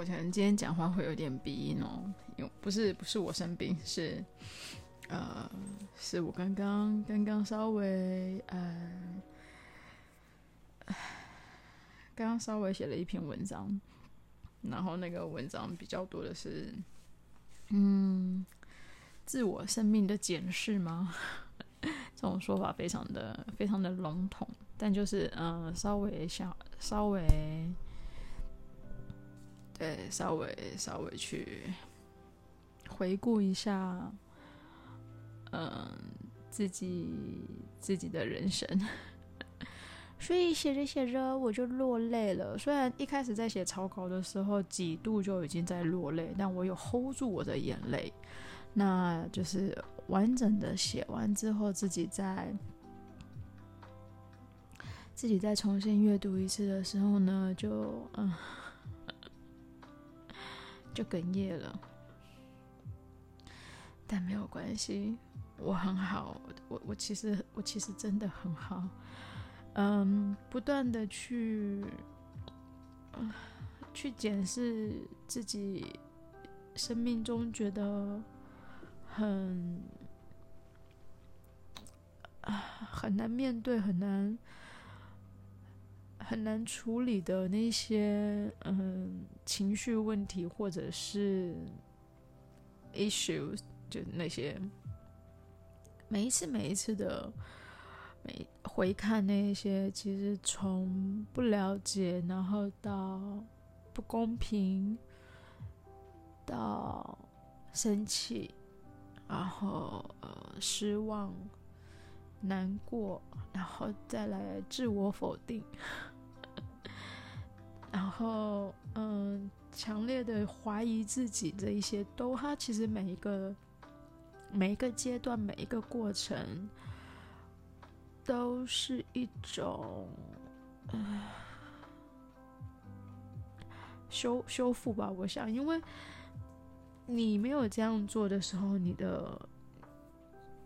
我可能今天讲话会有点鼻音哦，因为不是不是我生病，是呃是我刚刚刚刚稍微呃刚刚稍微写了一篇文章，然后那个文章比较多的是嗯自我生命的检视吗？这种说法非常的非常的笼统，但就是嗯、呃、稍微想稍微。对，稍微稍微去回顾一下，嗯，自己自己的人生，所以写着写着我就落泪了。虽然一开始在写草稿的时候几度就已经在落泪，但我有 hold 住我的眼泪。那就是完整的写完之后，自己再自己再重新阅读一次的时候呢，就嗯。就哽咽了，但没有关系，我很好，我我其实我其实真的很好，嗯，不断的去，去检视自己生命中觉得很，很难面对，很难。很难处理的那些嗯情绪问题，或者是 issues，就那些每一次每一次的每回看那些，其实从不了解，然后到不公平，到生气，然后呃失望、难过，然后再来自我否定。然后，嗯，强烈的怀疑自己这一些都，它其实每一个每一个阶段，每一个过程，都是一种，修修复吧。我想，因为你没有这样做的时候，你的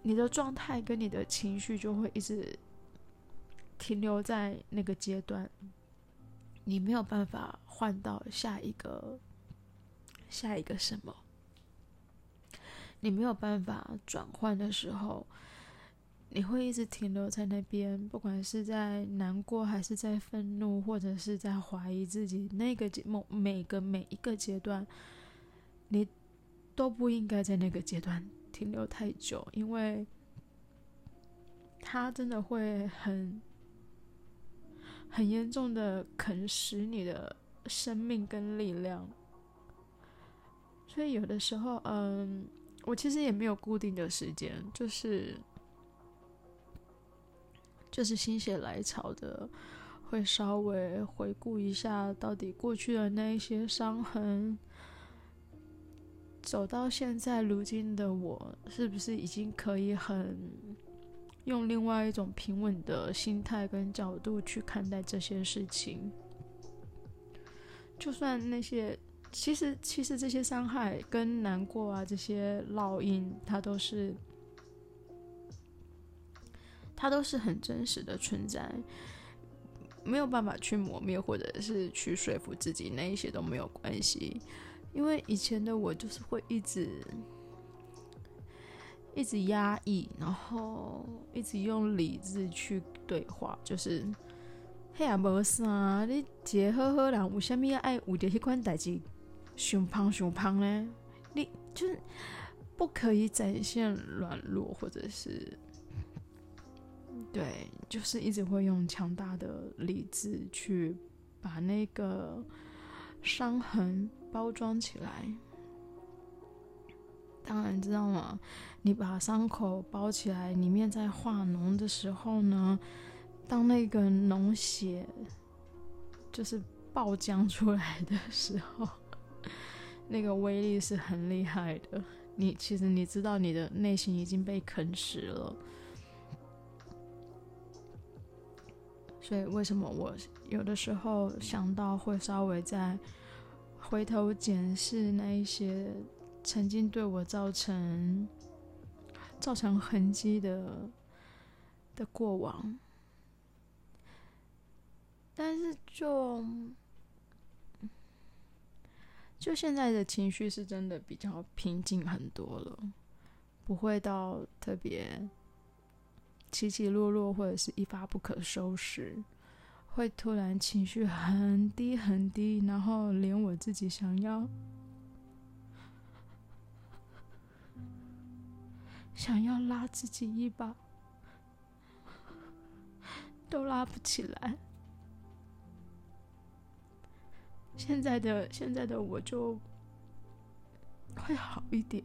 你的状态跟你的情绪就会一直停留在那个阶段。你没有办法换到下一个，下一个什么？你没有办法转换的时候，你会一直停留在那边，不管是在难过，还是在愤怒，或者是在怀疑自己。那个节目，每个每一个阶段，你都不应该在那个阶段停留太久，因为它真的会很。很严重的啃食你的生命跟力量，所以有的时候，嗯，我其实也没有固定的时间，就是就是心血来潮的，会稍微回顾一下到底过去的那一些伤痕，走到现在如今的我，是不是已经可以很。用另外一种平稳的心态跟角度去看待这些事情，就算那些其实其实这些伤害跟难过啊，这些烙印，它都是它都是很真实的存在，没有办法去磨灭，或者是去说服自己，那一些都没有关系，因为以前的我就是会一直。一直压抑，然后一直用理智去对话，就是，嘿呀，无啥，你一个好好人，为什么要爱为着迄款代志，熊胖熊胖呢？你就是不可以展现软弱，或者是，对，就是一直会用强大的理智去把那个伤痕包装起来。当然知道吗？你把伤口包起来，里面在化脓的时候呢，当那个脓血就是爆浆出来的时候，那个威力是很厉害的。你其实你知道，你的内心已经被啃食了。所以为什么我有的时候想到会稍微再回头检视那一些。曾经对我造成造成痕迹的的过往，但是就就现在的情绪是真的比较平静很多了，不会到特别起起落落，或者是一发不可收拾，会突然情绪很低很低，然后连我自己想要想要拉自己一把 都拉不起来。现在的现在的我就会好一点，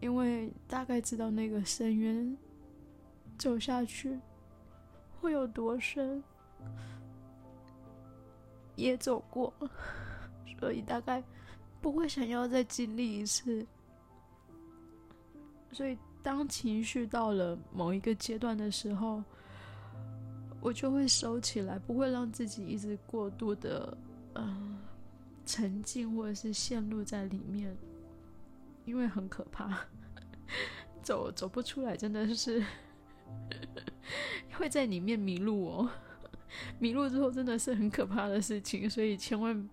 因为大概知道那个深渊走下去会有多深，也走过，所以大概不会想要再经历一次。所以当情绪到了某一个阶段的时候，我就会收起来，不会让自己一直过度的呃沉浸或者是陷入在里面，因为很可怕，走走不出来，真的是 会在里面迷路哦。迷路之后真的是很可怕的事情，所以千万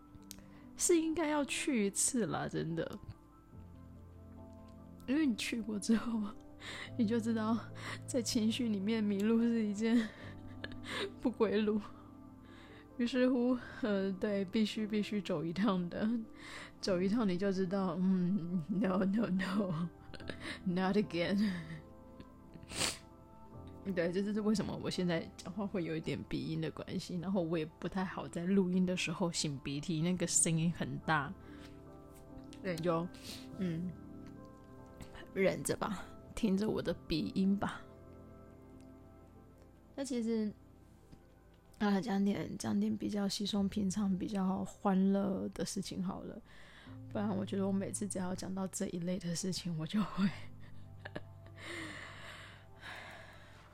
是应该要去一次啦，真的，因为你去过之后，你就知道在情绪里面迷路是一件。不归路，于是乎，呃，对，必须必须走一趟的，走一趟你就知道，嗯，no no no，not again。对，这就是为什么我现在讲话会有一点鼻音的关系，然后我也不太好在录音的时候擤鼻涕，那个声音很大，对，就嗯，忍着吧，听着我的鼻音吧。那其实。啊，讲点讲点比较稀松平常、比较欢乐的事情好了，不然我觉得我每次只要讲到这一类的事情，我就会，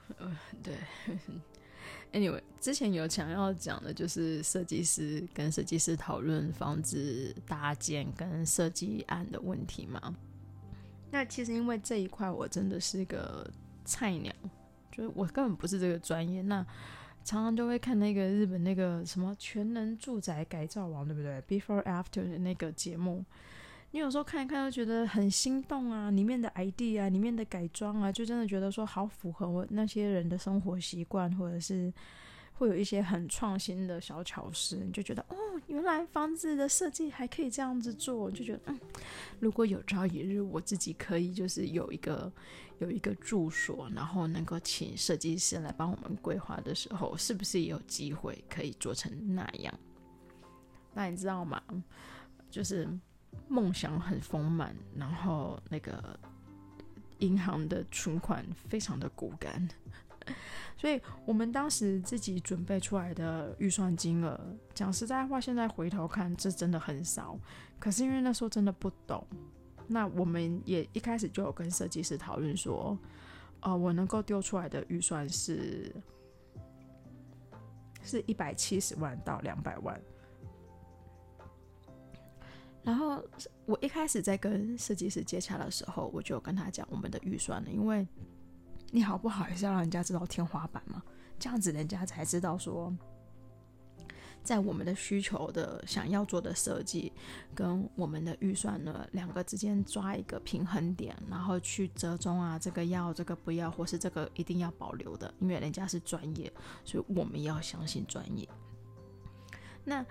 呃，对，anyway，之前有想要讲的就是设计师跟设计师讨论房子搭建跟设计案的问题嘛。那其实因为这一块我真的是个菜鸟，就是我根本不是这个专业，那。常常就会看那个日本那个什么全能住宅改造王，对不对？Before After 的那个节目，你有时候看一看，都觉得很心动啊！里面的 idea 啊，里面的改装啊，就真的觉得说好符合我那些人的生活习惯，或者是。会有一些很创新的小巧思，你就觉得哦，原来房子的设计还可以这样子做，就觉得嗯，如果有朝一日我自己可以就是有一个有一个住所，然后能够请设计师来帮我们规划的时候，是不是也有机会可以做成那样？那你知道吗？就是梦想很丰满，然后那个银行的存款非常的骨感。所以我们当时自己准备出来的预算金额，讲实在话，现在回头看，这真的很少。可是因为那时候真的不懂，那我们也一开始就有跟设计师讨论说，呃，我能够丢出来的预算是是一百七十万到两百万。然后我一开始在跟设计师接洽的时候，我就跟他讲我们的预算了，因为。你好不好也是要让人家知道天花板嘛，这样子人家才知道说，在我们的需求的想要做的设计跟我们的预算呢两个之间抓一个平衡点，然后去折中啊，这个要这个不要，或是这个一定要保留的，因为人家是专业，所以我们要相信专业。那。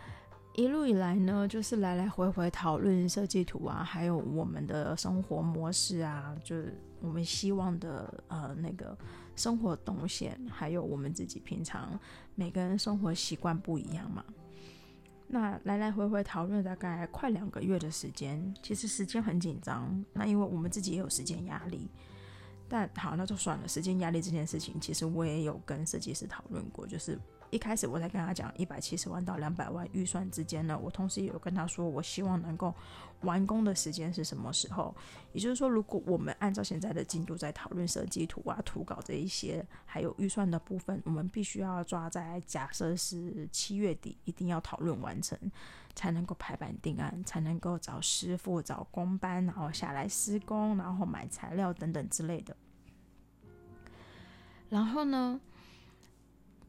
一路以来呢，就是来来回回讨论设计图啊，还有我们的生活模式啊，就是我们希望的呃那个生活动线，还有我们自己平常每个人生活习惯不一样嘛。那来来回回讨论大概快两个月的时间，其实时间很紧张。那因为我们自己也有时间压力，但好，那就算了。时间压力这件事情，其实我也有跟设计师讨论过，就是。一开始我在跟他讲一百七十万到两百万预算之间呢，我同时也有跟他说，我希望能够完工的时间是什么时候？也就是说，如果我们按照现在的进度在讨论设计图啊、图稿这一些，还有预算的部分，我们必须要抓在假设是七月底一定要讨论完成，才能够排版定案，才能够找师傅、找工班，然后下来施工，然后买材料等等之类的。然后呢？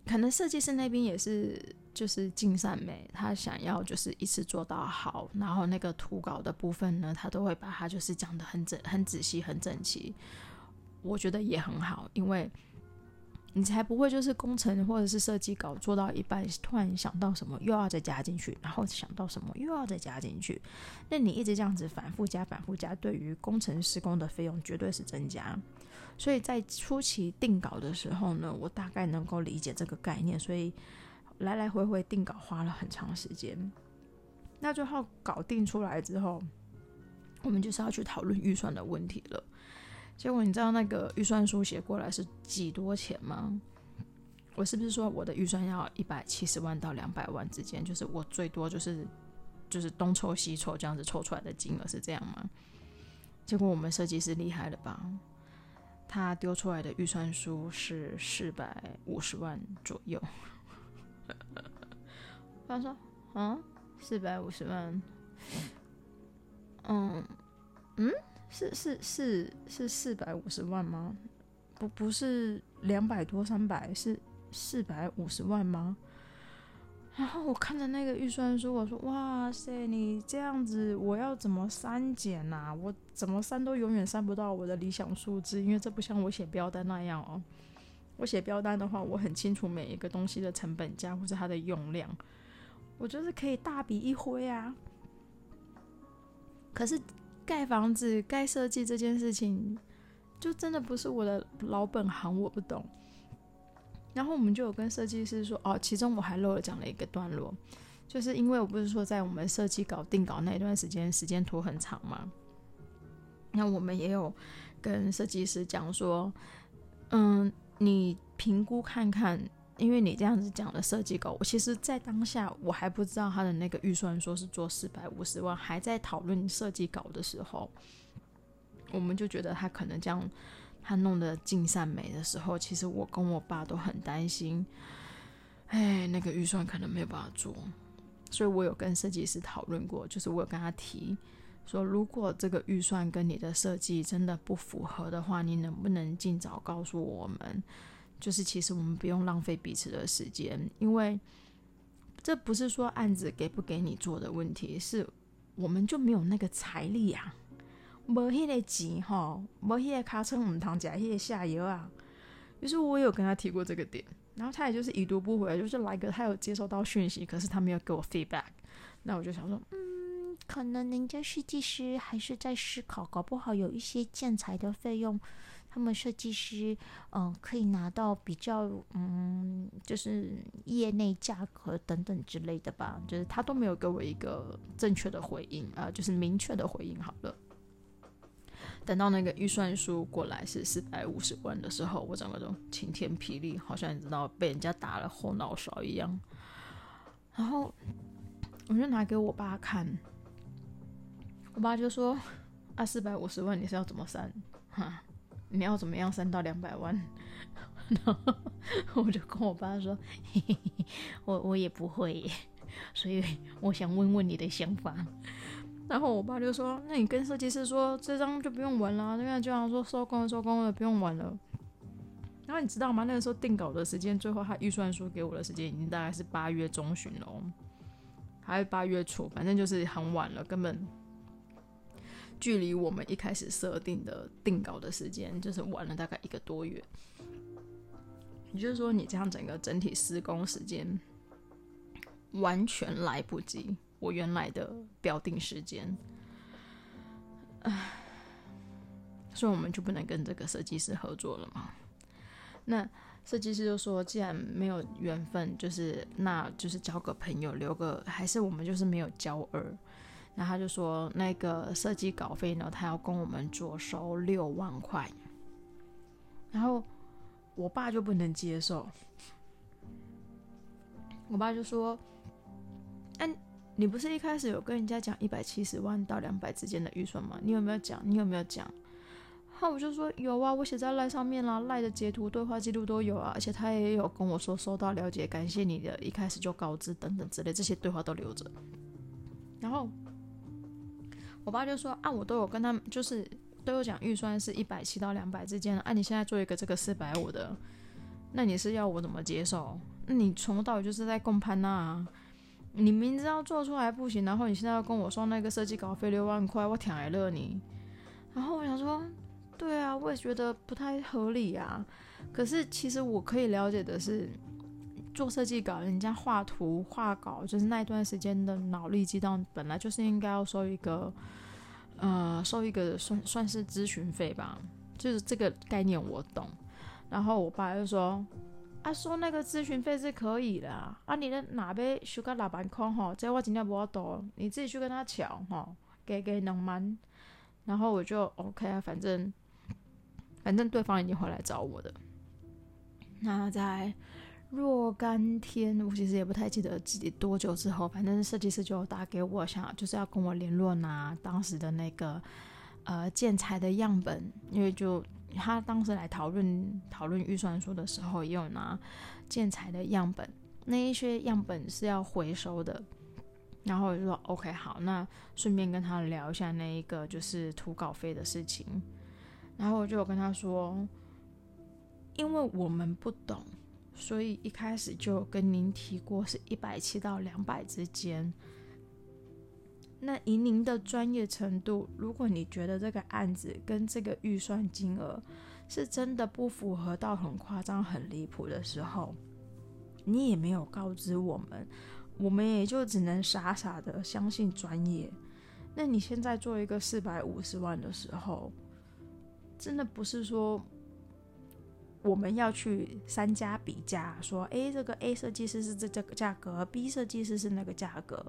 可能设计师那边也是，就是尽善美，他想要就是一次做到好，然后那个图稿的部分呢，他都会把它就是讲得很整、很仔细、很整齐。我觉得也很好，因为你才不会就是工程或者是设计稿做到一半，突然想到什么又要再加进去，然后想到什么又要再加进去，那你一直这样子反复加、反复加，对于工程施工的费用绝对是增加。所以在初期定稿的时候呢，我大概能够理解这个概念，所以来来回回定稿花了很长时间。那最后搞定出来之后，我们就是要去讨论预算的问题了。结果你知道那个预算书写过来是几多钱吗？我是不是说我的预算要一百七十万到两百万之间？就是我最多就是就是东凑西凑这样子凑出来的金额是这样吗？结果我们设计师厉害了吧？他丢出来的预算书是四百五十万左右。他说：“啊，四百五十万，嗯嗯，是是是是四百五十万吗？不不是两百多三百，是四百五十万吗？”然后我看着那个预算书，我说：“哇塞，你这样子，我要怎么删减呐？我怎么删都永远删不到我的理想数字，因为这不像我写标单那样哦。我写标单的话，我很清楚每一个东西的成本价或是它的用量，我就是可以大笔一挥啊。可是盖房子、盖设计这件事情，就真的不是我的老本行，我不懂。”然后我们就有跟设计师说，哦，其中我还漏了讲了一个段落，就是因为我不是说在我们设计稿定稿那一段时间，时间拖很长嘛，那我们也有跟设计师讲说，嗯，你评估看看，因为你这样子讲的设计稿，我其实在当下我还不知道他的那个预算说是做四百五十万，还在讨论设计稿的时候，我们就觉得他可能这样。他弄得尽善美的时候，其实我跟我爸都很担心，哎，那个预算可能没有办法做，所以我有跟设计师讨论过，就是我有跟他提说，如果这个预算跟你的设计真的不符合的话，你能不能尽早告诉我们？就是其实我们不用浪费彼此的时间，因为这不是说案子给不给你做的问题，是我们就没有那个财力啊。没那个钱哈，没那个卡车，我们堂家那个下游啊。于是我有跟他提过这个点，然后他也就是已读不回，就是来个他有接收到讯息，可是他没有给我 feedback。那我就想说，嗯，可能人家设计师还是在思考，搞不好有一些建材的费用，他们设计师嗯、可以拿到比较嗯就是业内价格等等之类的吧，就是他都没有给我一个正确的回应啊、呃，就是明确的回应好了。等到那个预算书过来是四百五十万的时候，我整个都晴天霹雳，好像你知道被人家打了后脑勺一样。然后我就拿给我爸看，我爸就说：“啊，四百五十万你是要怎么删？哈，你要怎么样删到两百万？” 然后我就跟我爸说：“嘿嘿嘿，我我也不会，所以我想问问你的想法。”然后我爸就说：“那你跟设计师说，这张就不用玩了，那个就像说收工了，收工了，不用玩了。”然后你知道吗？那个时候定稿的时间，最后他预算书给我的时间已经大概是八月中旬了，还是八月初，反正就是很晚了，根本距离我们一开始设定的定稿的时间就是晚了大概一个多月。也就是说，你这样整个整体施工时间完全来不及。我原来的标定时间，唉，所以我们就不能跟这个设计师合作了嘛？那设计师就说，既然没有缘分，就是那就是交个朋友，留个还是我们就是没有交恶。那他就说，那个设计稿费呢，他要跟我们做收六万块。然后我爸就不能接受，我爸就说，你不是一开始有跟人家讲一百七十万到两百之间的预算吗？你有没有讲？你有没有讲？那我就说有啊，我写在赖上面啦，赖的截图、对话记录都有啊，而且他也有跟我说收到、了解、感谢你的，一开始就告知等等之类，这些对话都留着。然后我爸就说啊，我都有跟他们，就是都有讲预算是一百七到两百之间的，啊，你现在做一个这个四百五的，那你是要我怎么接受？那你从头到尾就是在共攀啊！你明知道做出来不行，然后你现在要跟我说那个设计稿费六万块，我挺挨乐你。然后我想说，对啊，我也觉得不太合理啊。可是其实我可以了解的是，做设计稿，人家画图画稿，就是那一段时间的脑力激荡，本来就是应该要收一个，呃，收一个算算是咨询费吧。就是这个概念我懂。然后我爸就说。啊，说那个咨询费是可以的啊，啊你的哪边修个老板空吼，这我今天不要多，你自己去跟他乔吼，给给两万，然后我就 OK 啊，反正反正对方已经回来找我的。那在若干天，我其实也不太记得自己多久之后，反正设计师就打给我，想就是要跟我联络拿当时的那个呃建材的样本，因为就。他当时来讨论讨论预算书的时候，也有拿建材的样本，那一些样本是要回收的。然后我就说 OK 好，那顺便跟他聊一下那一个就是图稿费的事情。然后我就跟他说，因为我们不懂，所以一开始就跟您提过是一百七到两百之间。那以您的专业程度，如果你觉得这个案子跟这个预算金额是真的不符合到很夸张、很离谱的时候，你也没有告知我们，我们也就只能傻傻的相信专业。那你现在做一个四百五十万的时候，真的不是说我们要去三家比价，说，诶，这个 A 设计师是这这个价格，B 设计师是那个价格。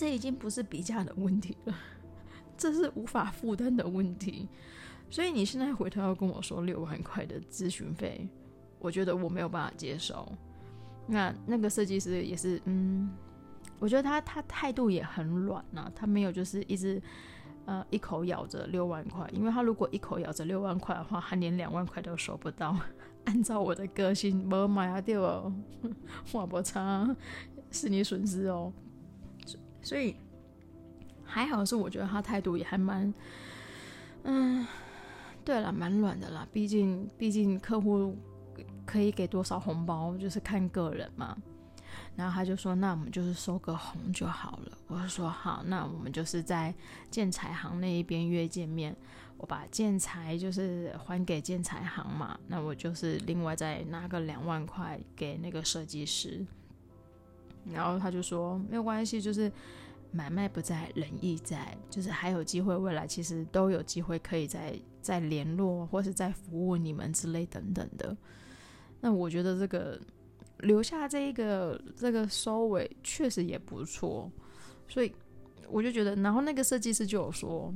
这已经不是比价的问题了，这是无法负担的问题。所以你现在回头要跟我说六万块的咨询费，我觉得我没有办法接受。那那个设计师也是，嗯，我觉得他他态度也很软呐、啊，他没有就是一直呃一口咬着六万块，因为他如果一口咬着六万块的话，他连两万块都收不到。按照我的个性，没买啊掉哦，我不差，是你损失哦。所以还好是我觉得他态度也还蛮，嗯，对了，蛮软的啦。毕竟毕竟客户可以给多少红包，就是看个人嘛。然后他就说：“那我们就是收个红就好了。”我就说：“好，那我们就是在建材行那一边约见面。我把建材就是还给建材行嘛，那我就是另外再拿个两万块给那个设计师。”然后他就说没有关系，就是买卖不在，仁义在，就是还有机会，未来其实都有机会可以再再联络，或是再服务你们之类等等的。那我觉得这个留下这一个这个收尾确实也不错，所以我就觉得，然后那个设计师就有说。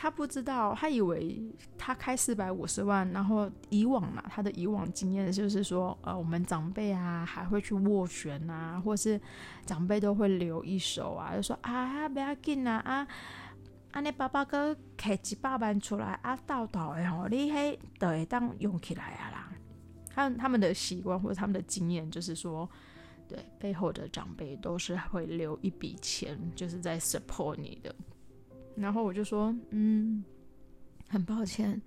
他不知道，他以为他开四百五十万，然后以往嘛，他的以往经验就是说，呃，我们长辈啊还会去斡旋啊，或是长辈都会留一手啊，就说啊不要紧啊啊，啊你爸爸哥开几百万出来啊，到到的吼，你嘿都会当用起来啊啦。他他们的习惯或者他们的经验就是说，对背后的长辈都是会留一笔钱，就是在 support 你的。然后我就说，嗯，很抱歉，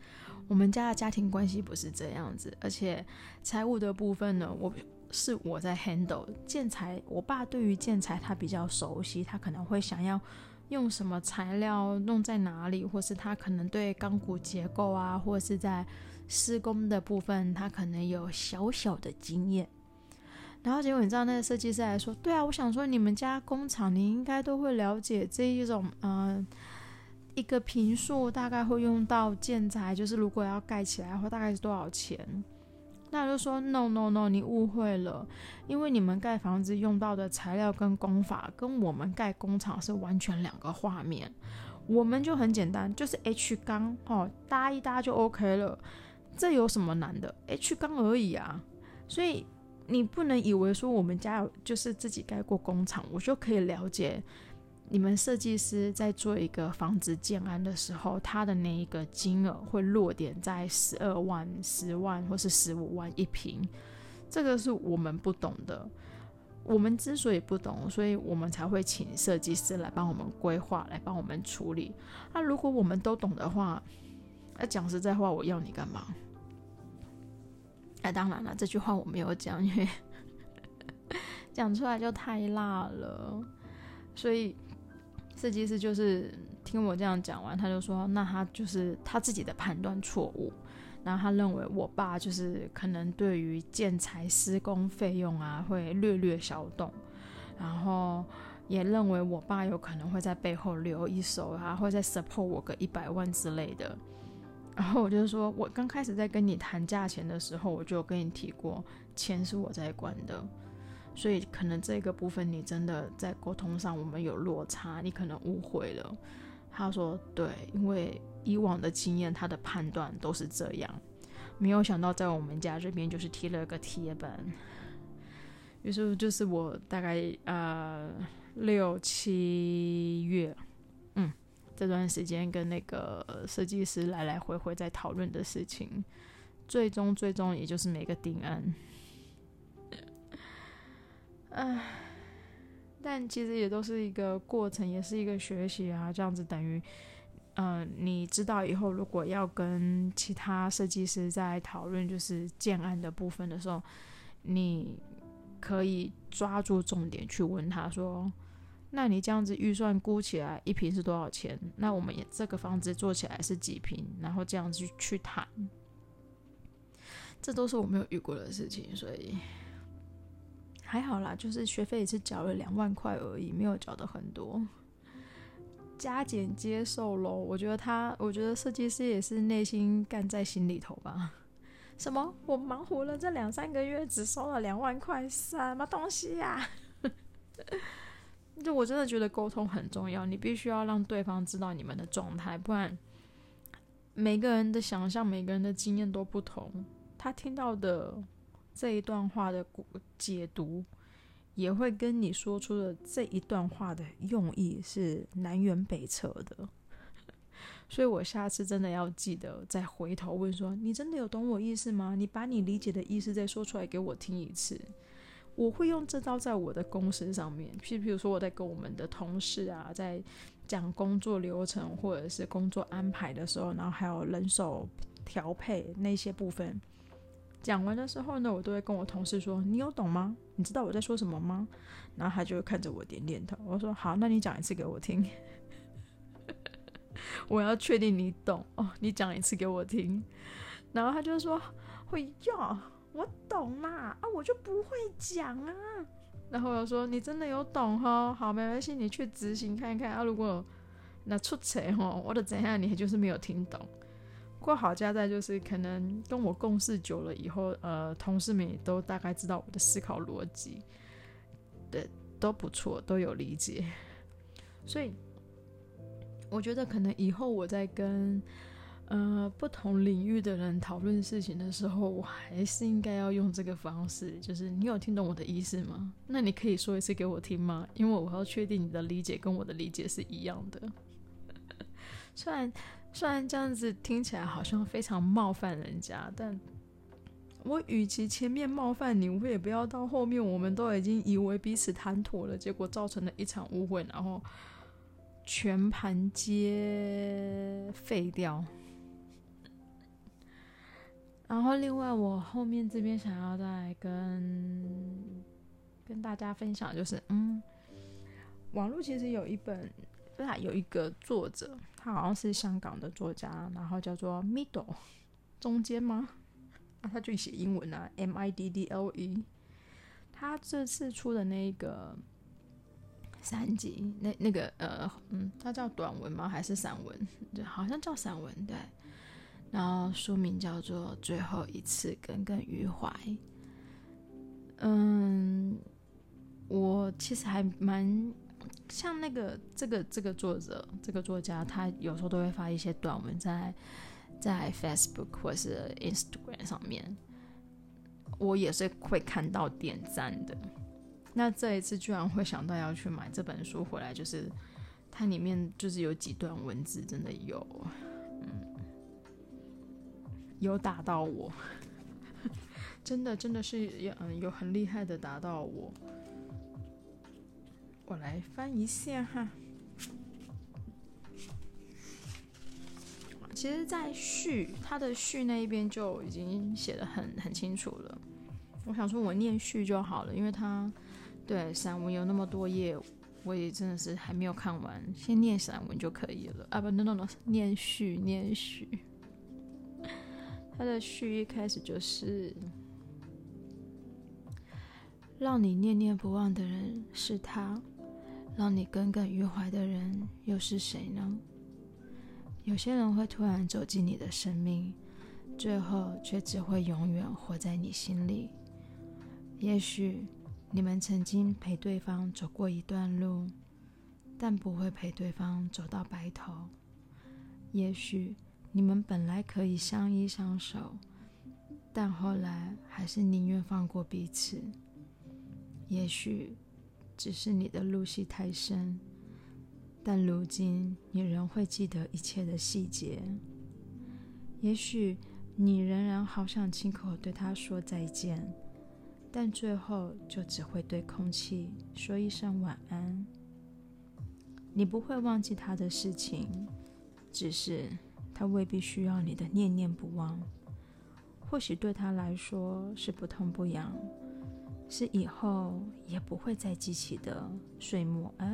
我们家的家庭关系不是这样子，而且财务的部分呢，我是我在 handle 建材。我爸对于建材他比较熟悉，他可能会想要用什么材料弄在哪里，或是他可能对钢骨结构啊，或是在施工的部分，他可能有小小的经验。然后结果你知道那个设计师来说，对啊，我想说你们家工厂你应该都会了解这一种，嗯、一个平数大概会用到建材，就是如果要盖起来的话，大概是多少钱？那就说 no no no，你误会了，因为你们盖房子用到的材料跟工法，跟我们盖工厂是完全两个画面。我们就很简单，就是 H 钢哦，搭一搭就 OK 了，这有什么难的？H 钢而已啊。所以你不能以为说我们家有就是自己盖过工厂，我就可以了解。你们设计师在做一个房子建安的时候，他的那一个金额会落点在十二万、十万或是十五万一平，这个是我们不懂的。我们之所以不懂，所以我们才会请设计师来帮我们规划，来帮我们处理。那如果我们都懂的话，那讲实在话，我要你干嘛？哎，当然了，这句话我没有讲，因为 讲出来就太辣了。所以设计师就是听我这样讲完，他就说：“那他就是他自己的判断错误。”然后他认为我爸就是可能对于建材施工费用啊会略略小动，然后也认为我爸有可能会在背后留一手啊，会再 support 我个一百万之类的。然后我就说，我刚开始在跟你谈价钱的时候，我就跟你提过，钱是我在管的，所以可能这个部分你真的在沟通上我们有落差，你可能误会了。他说对，因为。以往的经验，他的判断都是这样，没有想到在我们家这边就是贴了个贴板。于是就是我大概呃六七月，嗯，这段时间跟那个设计师来来回回在讨论的事情，最终最终也就是每个定案。唉，但其实也都是一个过程，也是一个学习啊，这样子等于。嗯、呃，你知道以后如果要跟其他设计师在讨论就是建案的部分的时候，你可以抓住重点去问他说：“那你这样子预算估起来一坪是多少钱？那我们也这个房子做起来是几坪？然后这样子去谈，这都是我没有遇过的事情，所以还好啦，就是学费也是缴了两万块而已，没有缴的很多。”加减接受喽，我觉得他，我觉得设计师也是内心干在心里头吧。什么？我忙活了这两三个月，只收了两万块，什么东西呀、啊？就我真的觉得沟通很重要，你必须要让对方知道你们的状态，不然每个人的想象、每个人的经验都不同，他听到的这一段话的解读。也会跟你说出的这一段话的用意是南辕北辙的，所以我下次真的要记得再回头问说：你真的有懂我意思吗？你把你理解的意思再说出来给我听一次。我会用这招在我的公司上面，譬譬如说我在跟我们的同事啊，在讲工作流程或者是工作安排的时候，然后还有人手调配那些部分。讲完的时候呢，我都会跟我同事说：“你有懂吗？你知道我在说什么吗？”然后他就看着我点点头。我说：“好，那你讲一次给我听。”我要确定你懂哦，你讲一次给我听。然后他就说：“会哟，我懂啦，啊，我就不会讲啊。”然后我说：“你真的有懂哈？好，没关系，你去执行看看啊。如果那出错哈，我的怎样，你就是没有听懂。”不过好家在就是可能跟我共事久了以后，呃，同事们也都大概知道我的思考逻辑，对，都不错，都有理解。所以我觉得可能以后我在跟呃不同领域的人讨论事情的时候，我还是应该要用这个方式，就是你有听懂我的意思吗？那你可以说一次给我听吗？因为我要确定你的理解跟我的理解是一样的。虽然。虽然这样子听起来好像非常冒犯人家，但我与其前面冒犯你，我也不要到后面我们都已经以为彼此谈妥了，结果造成了一场误会，然后全盘皆废掉。然后另外，我后面这边想要再跟跟大家分享，就是嗯，网络其实有一本。有一个作者，他好像是香港的作家，然后叫做 Middle，中间吗？啊，他就写英文啊，M I D D L E。他这次出的那个三集，那那个呃，嗯，他叫短文吗？还是散文？对，好像叫散文，对。然后书名叫做《最后一次耿耿于怀》。嗯，我其实还蛮。像那个这个这个作者这个作家，他有时候都会发一些短文在在 Facebook 或是 Instagram 上面，我也是会看到点赞的。那这一次居然会想到要去买这本书回来，就是它里面就是有几段文字真的有，嗯，有打到我，真的真的是有嗯有很厉害的打到我。我来翻一下哈，其实，在序他的序那一边就已经写的很很清楚了。我想说，我念序就好了，因为他对散文有那么多页，我也真的是还没有看完，先念散文就可以了啊！不，no no no，念序念序。他 的序一开始就是：让你念念不忘的人是他，让你耿耿于怀的人又是谁呢？有些人会突然走进你的生命，最后却只会永远活在你心里。也许你们曾经陪对方走过一段路，但不会陪对方走到白头。也许你们本来可以相依相守，但后来还是宁愿放过彼此。也许只是你的路戏太深。但如今，你仍会记得一切的细节。也许你仍然好想亲口对他说再见，但最后就只会对空气说一声晚安。你不会忘记他的事情，只是他未必需要你的念念不忘。或许对他来说是不痛不痒。是以后也不会再记起的岁末，哎，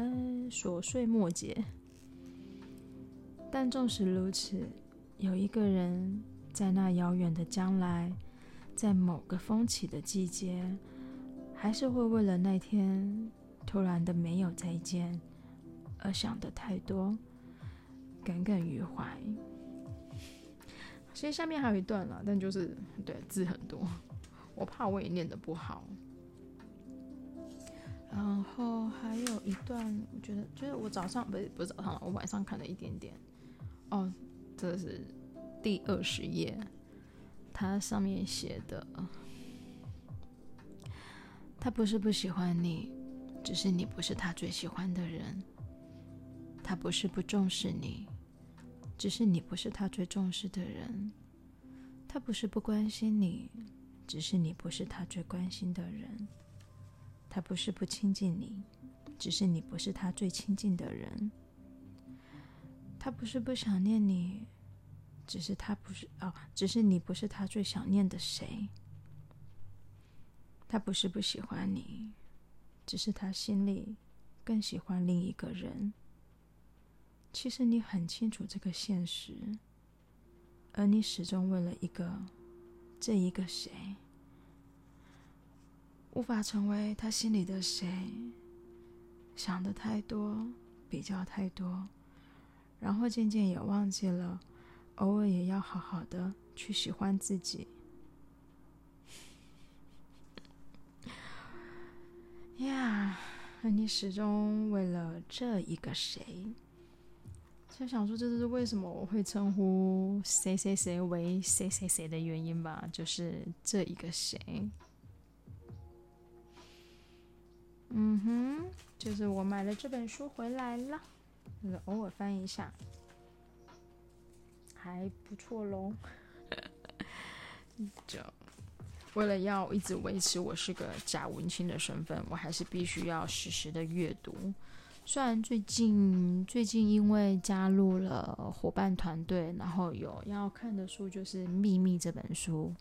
琐碎末节。但纵使如此，有一个人在那遥远的将来，在某个风起的季节，还是会为了那天突然的没有再见而想得太多，耿耿于怀。其实下面还有一段了，但就是对字很多，我怕我也念得不好。然后还有一段，我觉得就是我早上不是不是早上，我晚上看了一点点。哦，这是第二十页，它上面写的，他不是不喜欢你，只是你不是他最喜欢的人。他不是不重视你，只是你不是他最重视的人。他不是不关心你，只是你不是他最关心的人。他不是不亲近你，只是你不是他最亲近的人。他不是不想念你，只是他不是哦，只是你不是他最想念的谁。他不是不喜欢你，只是他心里更喜欢另一个人。其实你很清楚这个现实，而你始终为了一个这一个谁。无法成为他心里的谁，想的太多，比较太多，然后渐渐也忘记了，偶尔也要好好的去喜欢自己。呀，而你始终为了这一个谁，就想说，这就是为什么我会称呼谁谁谁为谁谁谁的原因吧，就是这一个谁。嗯哼，就是我买了这本书回来了，那个偶尔翻一下，还不错喽。就为了要一直维持我是个假文青的身份，我还是必须要实时的阅读。虽然最近最近因为加入了伙伴团队，然后有要看的书就是《秘密》这本书。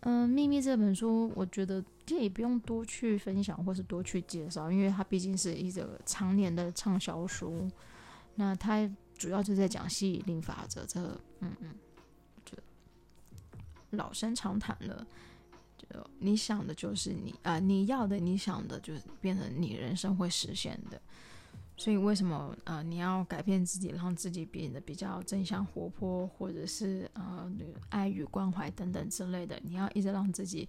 嗯，《秘密》这本书，我觉得这也不用多去分享或是多去介绍，因为它毕竟是一个常年的畅销书。那它主要就在讲吸引力法则，这、嗯嗯，就老生常谈了。就你想的就是你啊、你要的，你想的就是变成你人生会实现的。所以为什么呃你要改变自己，让自己变得比较正向活泼，或者是呃爱与关怀等等之类的？你要一直让自己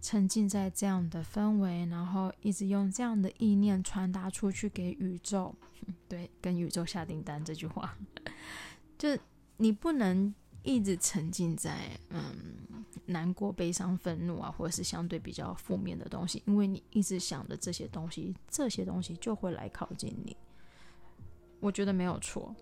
沉浸在这样的氛围，然后一直用这样的意念传达出去给宇宙。对，跟宇宙下订单这句话，就你不能一直沉浸在嗯难过、悲伤、愤怒啊，或者是相对比较负面的东西，因为你一直想的这些东西，这些东西就会来靠近你。我觉得没有错，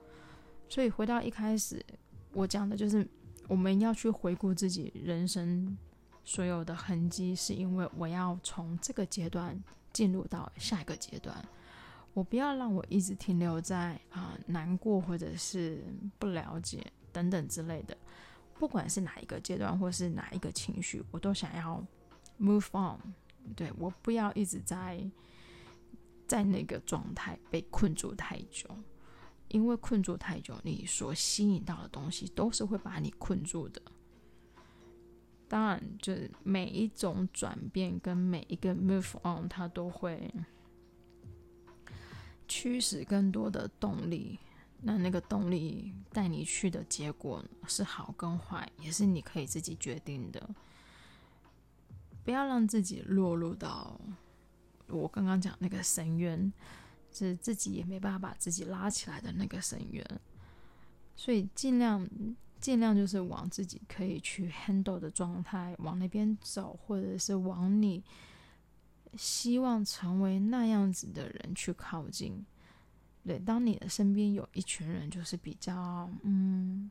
所以回到一开始我讲的就是，我们要去回顾自己人生所有的痕迹，是因为我要从这个阶段进入到下一个阶段。我不要让我一直停留在啊、难过或者是不了解，等等之类的。不管是哪一个阶段，或是哪一个情绪，我都想要 move on。对，我不要一直在在那个状态被困住太久，因为困住太久，你所吸引到的东西都是会把你困住的。当然，就是每一种转变跟每一个 move on，它都会驱使更多的动力。那那个动力带你去的结果是好跟坏，也是你可以自己决定的。不要让自己落入到我刚刚讲那个深渊，是自己也没办法把自己拉起来的那个深渊。所以尽量尽量就是往自己可以去 handle 的状态往那边走，或者是往你希望成为那样子的人去靠近。对，当你的身边有一群人，就是比较，嗯，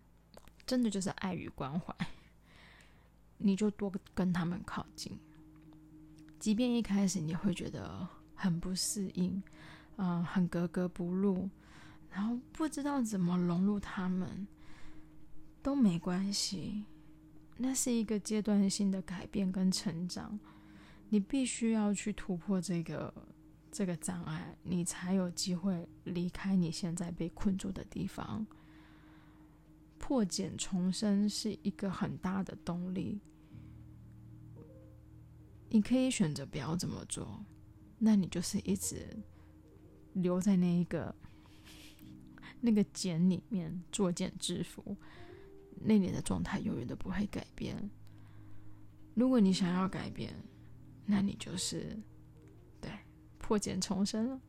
真的就是爱与关怀，你就多跟他们靠近。即便一开始你会觉得很不适应，嗯，很格格不入，然后不知道怎么融入他们，都没关系。那是一个阶段性的改变跟成长，你必须要去突破这个。这个障碍，你才有机会离开你现在被困住的地方。破茧重生是一个很大的动力。你可以选择不要这么做，那你就是一直留在那一个那个茧里面作茧自缚，那你的状态永远都不会改变。如果你想要改变，那你就是。破茧重生了，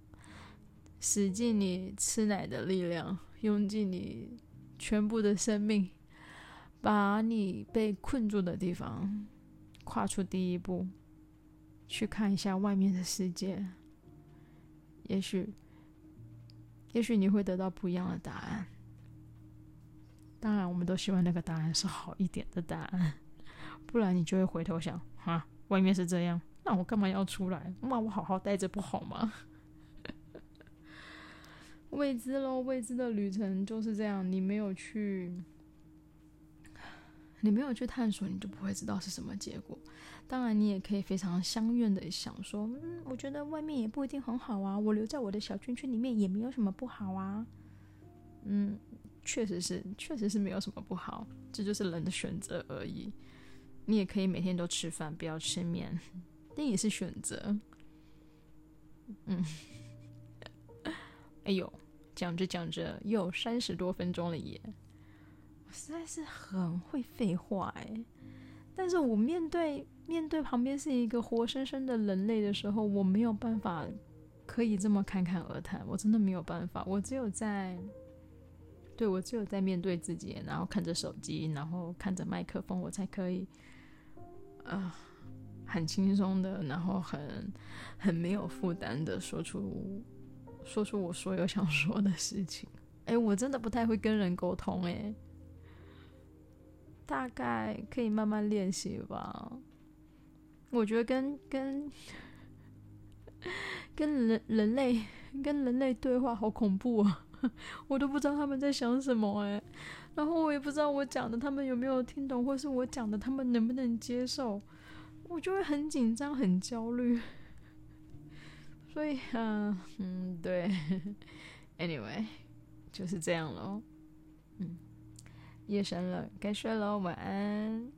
使尽你吃奶的力量，用尽你全部的生命，把你被困住的地方跨出第一步，去看一下外面的世界。也许，也许你会得到不一样的答案。当然，我们都希望那个答案是好一点的答案，不然你就会回头想：啊，外面是这样。那我干嘛要出来？那我好好待着不好吗？未知喽，未知的旅程就是这样。你没有去，你没有去探索，你就不会知道是什么结果。当然，你也可以非常相愿的想说，嗯，我觉得外面也不一定很好啊。我留在我的小圈圈里面也没有什么不好啊。嗯，确实是，确实是没有什么不好，这就是人的选择而已。你也可以每天都吃饭，不要吃面。那也是选择，嗯，哎呦，讲着讲着又三十多分钟了耶！我实在是很会废话哎，但是我面对面对旁边是一个活生生的人类的时候，我没有办法可以这么侃侃而谈，我真的没有办法，我只有在，对，我只有在面对自己，然后看着手机，然后看着麦克风，我才可以，啊、很轻松的，然后很很没有负担的说出说出我所有想说的事情。哎，我真的不太会跟人沟通，哎，大概可以慢慢练习吧。我觉得跟跟跟人人类跟人类对话好恐怖啊，我都不知道他们在想什么，哎，然后我也不知道我讲的他们有没有听懂，或是我讲的他们能不能接受。我就会很紧张、很焦虑，所以，嗯嗯，对，anyway，就是这样咯。嗯，夜深了，该睡了，晚安。